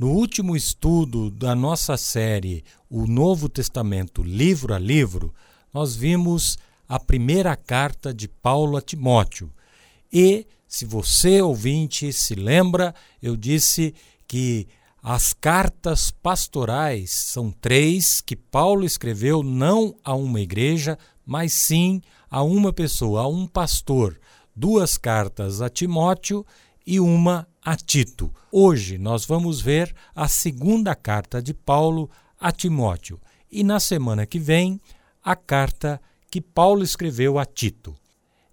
No último estudo da nossa série O Novo Testamento, livro a livro, nós vimos a primeira carta de Paulo a Timóteo. E, se você ouvinte se lembra, eu disse que as cartas pastorais são três que Paulo escreveu não a uma igreja, mas sim a uma pessoa, a um pastor. Duas cartas a Timóteo e uma a Tito. Hoje nós vamos ver a segunda carta de Paulo a Timóteo e na semana que vem a carta que Paulo escreveu a Tito.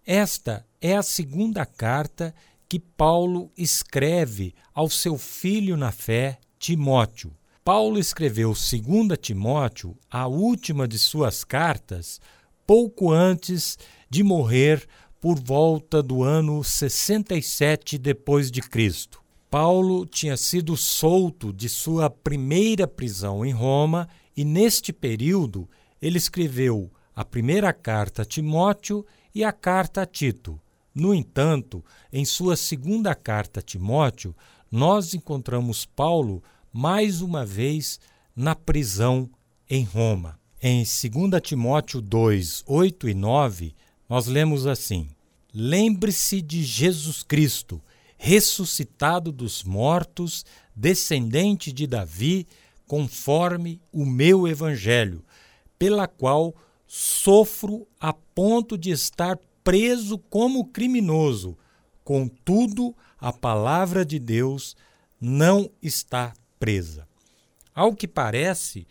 Esta é a segunda carta que Paulo escreve ao seu filho na fé, Timóteo. Paulo escreveu 2 Timóteo, a última de suas cartas, pouco antes de morrer por volta do ano 67 depois de Cristo. Paulo tinha sido solto de sua primeira prisão em Roma e neste período ele escreveu a primeira carta a Timóteo e a carta a Tito. No entanto, em sua segunda carta a Timóteo, nós encontramos Paulo mais uma vez na prisão em Roma. Em 2 Timóteo 2, 8 e 9, nós lemos assim: Lembre-se de Jesus Cristo, ressuscitado dos mortos, descendente de Davi, conforme o meu evangelho, pela qual sofro a ponto de estar preso como criminoso. Contudo, a palavra de Deus não está presa. Ao que parece,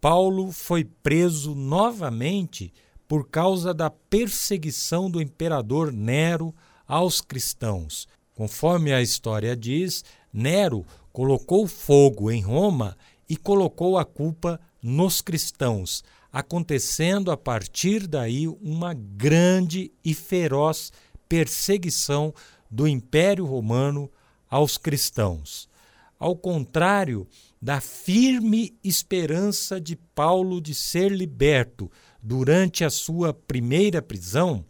Paulo foi preso novamente por causa da perseguição do imperador Nero aos cristãos. Conforme a história diz, Nero colocou fogo em Roma e colocou a culpa nos cristãos, acontecendo a partir daí uma grande e feroz perseguição do Império Romano aos cristãos. Ao contrário da firme esperança de Paulo de ser liberto durante a sua primeira prisão,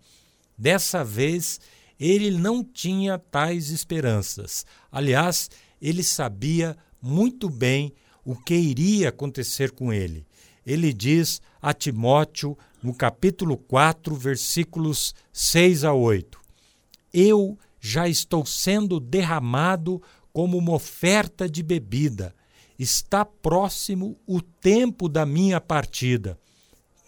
dessa vez ele não tinha tais esperanças. Aliás, ele sabia muito bem o que iria acontecer com ele ele diz a Timóteo, no capítulo 4, versículos 6 a 8: Eu já estou sendo derramado como uma oferta de bebida. Está próximo o tempo da minha partida.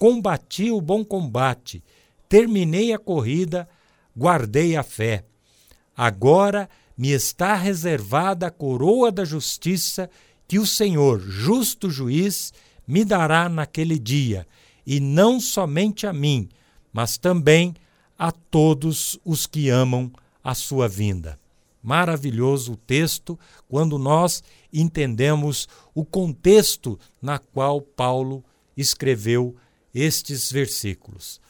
Combati o bom combate, terminei a corrida, guardei a fé. Agora me está reservada a coroa da justiça que o Senhor, justo juiz, me dará naquele dia, e não somente a mim, mas também a todos os que amam a sua vinda. Maravilhoso o texto quando nós entendemos o contexto na qual Paulo escreveu estes versículos.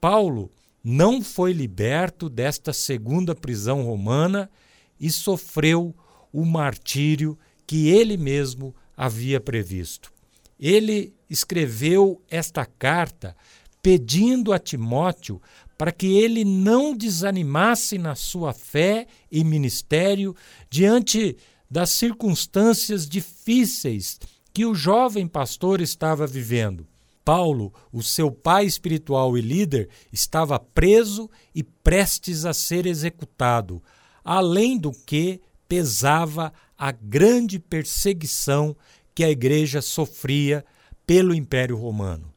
Paulo não foi liberto desta segunda prisão romana e sofreu o martírio que ele mesmo havia previsto. Ele escreveu esta carta pedindo a Timóteo para que ele não desanimasse na sua fé e ministério diante das circunstâncias difíceis que o jovem pastor estava vivendo. Paulo, o seu pai espiritual e líder, estava preso e prestes a ser executado, além do que pesava a grande perseguição que a igreja sofria pelo Império Romano.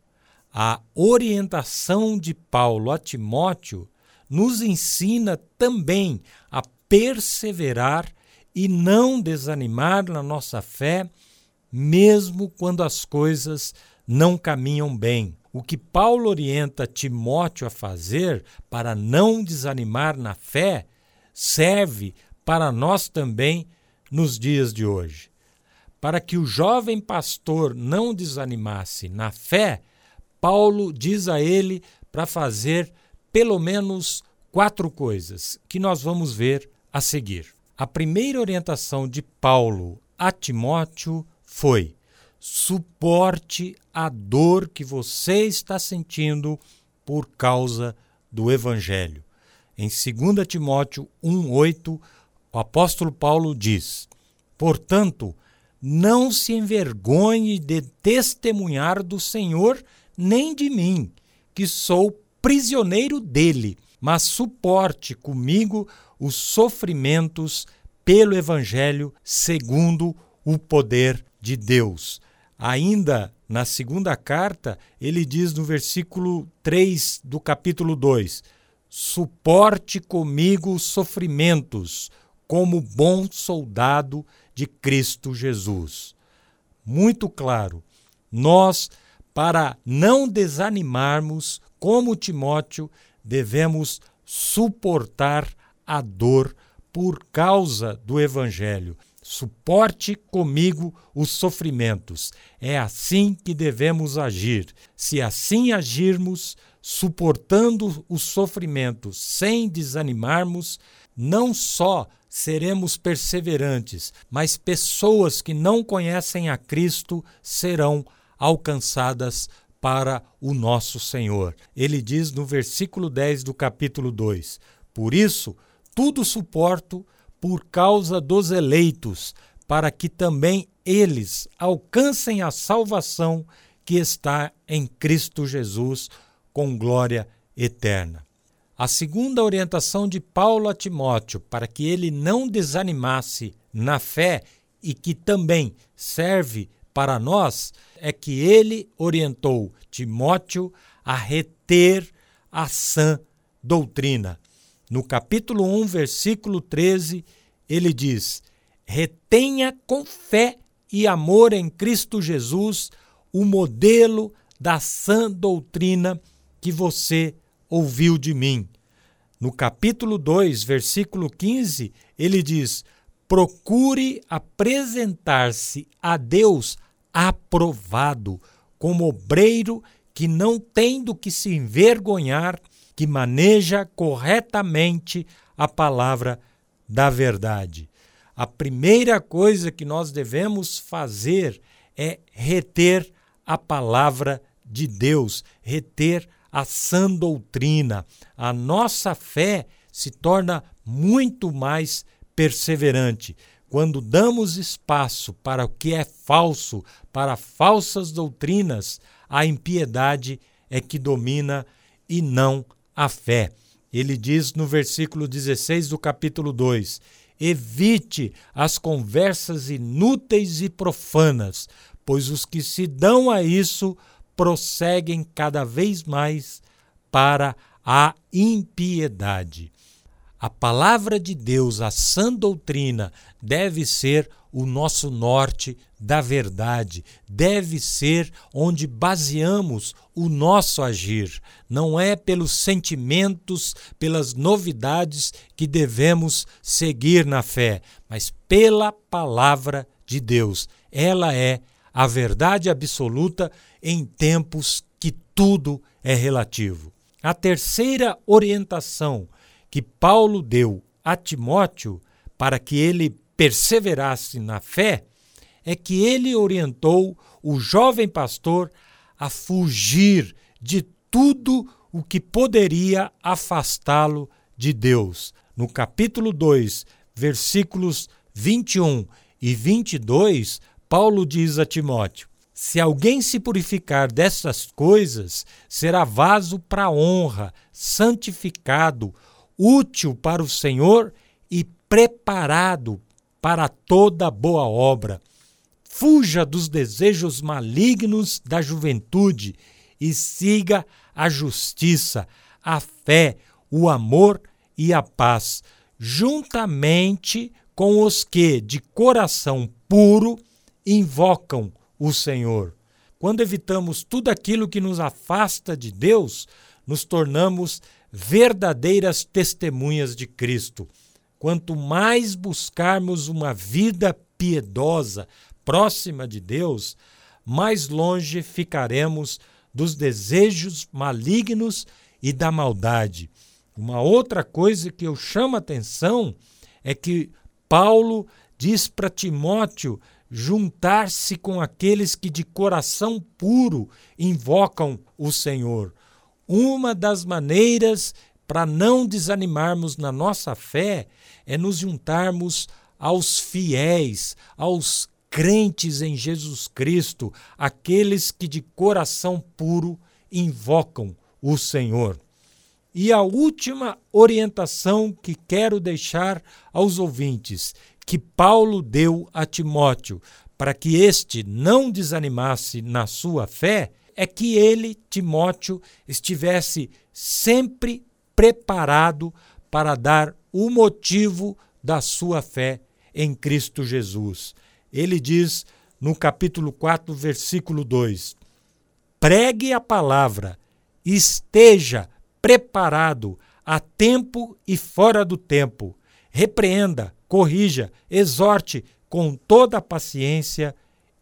A orientação de Paulo a Timóteo nos ensina também a perseverar e não desanimar na nossa fé, mesmo quando as coisas não caminham bem. O que Paulo orienta Timóteo a fazer para não desanimar na fé serve para nós também nos dias de hoje para que o jovem pastor não desanimasse na fé, Paulo diz a ele para fazer pelo menos quatro coisas que nós vamos ver a seguir. A primeira orientação de Paulo a Timóteo foi: suporte a dor que você está sentindo por causa do Evangelho. Em 2 Timóteo 1,8, o apóstolo Paulo diz: Portanto, não se envergonhe de testemunhar do Senhor, nem de mim, que sou prisioneiro dele, mas suporte comigo os sofrimentos pelo Evangelho segundo o poder de Deus. Ainda na segunda carta, ele diz no versículo 3 do capítulo 2: Suporte comigo os sofrimentos, como bom soldado de Cristo Jesus. Muito claro, nós, para não desanimarmos, como Timóteo, devemos suportar a dor por causa do Evangelho. Suporte comigo os sofrimentos. É assim que devemos agir. Se assim agirmos, suportando os sofrimentos sem desanimarmos, não só seremos perseverantes, mas pessoas que não conhecem a Cristo serão alcançadas para o nosso Senhor. Ele diz no versículo 10 do capítulo 2: Por isso, tudo suporto por causa dos eleitos, para que também eles alcancem a salvação que está em Cristo Jesus com glória eterna. A segunda orientação de Paulo a Timóteo para que ele não desanimasse na fé e que também serve para nós é que ele orientou Timóteo a reter a sã doutrina. No capítulo 1, versículo 13, ele diz: Retenha com fé e amor em Cristo Jesus o modelo da sã doutrina que você ouviu de mim. No capítulo 2, versículo 15, ele diz: procure apresentar-se a Deus aprovado, como obreiro que não tem do que se envergonhar, que maneja corretamente a palavra da verdade. A primeira coisa que nós devemos fazer é reter a palavra de Deus, reter a sã doutrina. A nossa fé se torna muito mais perseverante quando damos espaço para o que é falso, para falsas doutrinas, a impiedade é que domina e não a fé. Ele diz no versículo 16 do capítulo 2: Evite as conversas inúteis e profanas, pois os que se dão a isso prosseguem cada vez mais para a impiedade. A palavra de Deus, a sã doutrina, deve ser o nosso norte da verdade, deve ser onde baseamos o nosso agir. Não é pelos sentimentos, pelas novidades que devemos seguir na fé, mas pela palavra de Deus. Ela é a verdade absoluta em tempos que tudo é relativo. A terceira orientação que Paulo deu a Timóteo para que ele perseverasse na fé é que ele orientou o jovem pastor a fugir de tudo o que poderia afastá-lo de Deus. No capítulo 2, versículos 21 e 22, Paulo diz a Timóteo: Se alguém se purificar dessas coisas, será vaso para honra, santificado, útil para o Senhor e preparado para toda boa obra. Fuja dos desejos malignos da juventude e siga a justiça, a fé, o amor e a paz, juntamente com os que, de coração puro, invocam o Senhor. Quando evitamos tudo aquilo que nos afasta de Deus, nos tornamos verdadeiras testemunhas de Cristo. Quanto mais buscarmos uma vida piedosa, próxima de Deus, mais longe ficaremos dos desejos malignos e da maldade. Uma outra coisa que eu chamo a atenção é que Paulo diz para Timóteo juntar-se com aqueles que de coração puro invocam o Senhor. Uma das maneiras para não desanimarmos na nossa fé é nos juntarmos aos fiéis, aos crentes em Jesus Cristo, aqueles que de coração puro invocam o Senhor. E a última orientação que quero deixar aos ouvintes, que Paulo deu a Timóteo, para que este não desanimasse na sua fé, é que ele, Timóteo, estivesse sempre preparado para dar o motivo da sua fé em Cristo Jesus. Ele diz no capítulo 4, versículo 2: Pregue a palavra, esteja preparado a tempo e fora do tempo. Repreenda, corrija, exorte com toda a paciência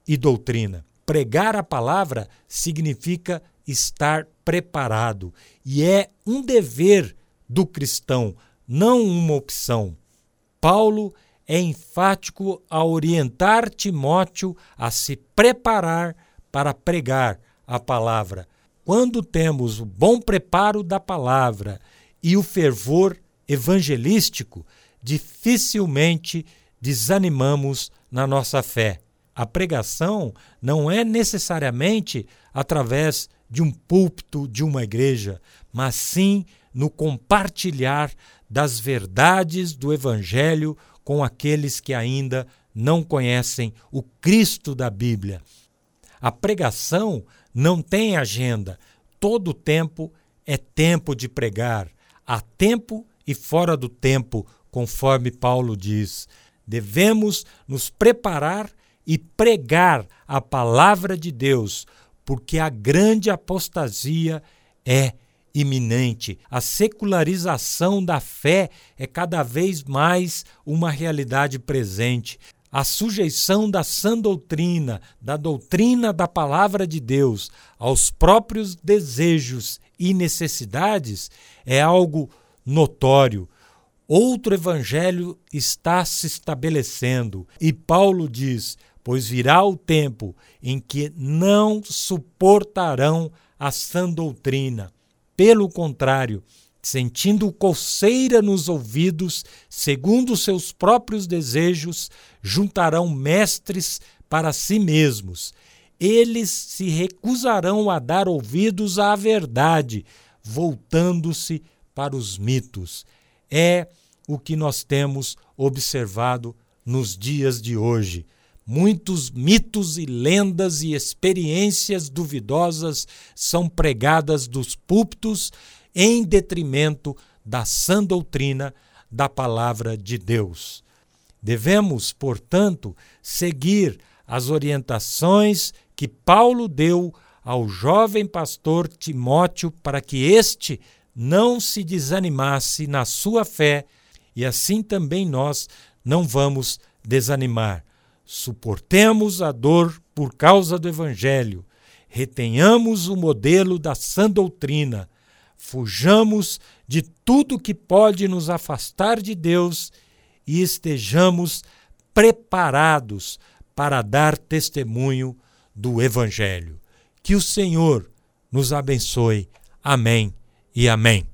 e doutrina. Pregar a palavra significa estar preparado e é um dever do cristão, não uma opção. Paulo é enfático a orientar Timóteo a se preparar para pregar a palavra, quando temos o bom preparo da palavra e o fervor evangelístico, dificilmente desanimamos na nossa fé. A pregação não é necessariamente através de um púlpito de uma igreja, mas sim no compartilhar das verdades do Evangelho com aqueles que ainda não conhecem o Cristo da Bíblia. A pregação não tem agenda. Todo tempo é tempo de pregar. Há tempo e fora do tempo, conforme Paulo diz. Devemos nos preparar e pregar a palavra de Deus, porque a grande apostasia é iminente. A secularização da fé é cada vez mais uma realidade presente a sujeição da sã doutrina, da doutrina da palavra de Deus, aos próprios desejos e necessidades é algo notório. Outro evangelho está se estabelecendo e Paulo diz: Pois virá o tempo em que não suportarão a sã doutrina. Pelo contrário, sentindo coceira nos ouvidos, segundo seus próprios desejos, juntarão mestres para si mesmos. Eles se recusarão a dar ouvidos à verdade, voltando-se para os mitos. É o que nós temos observado nos dias de hoje. Muitos mitos e lendas e experiências duvidosas são pregadas dos púlpitos em detrimento da sã doutrina da palavra de Deus. Devemos, portanto, seguir as orientações que Paulo deu ao jovem pastor Timóteo para que este não se desanimasse na sua fé e assim também nós não vamos desanimar. Suportemos a dor por causa do Evangelho, retenhamos o modelo da sã doutrina, fujamos de tudo que pode nos afastar de Deus e estejamos preparados para dar testemunho do Evangelho. Que o Senhor nos abençoe. Amém e amém.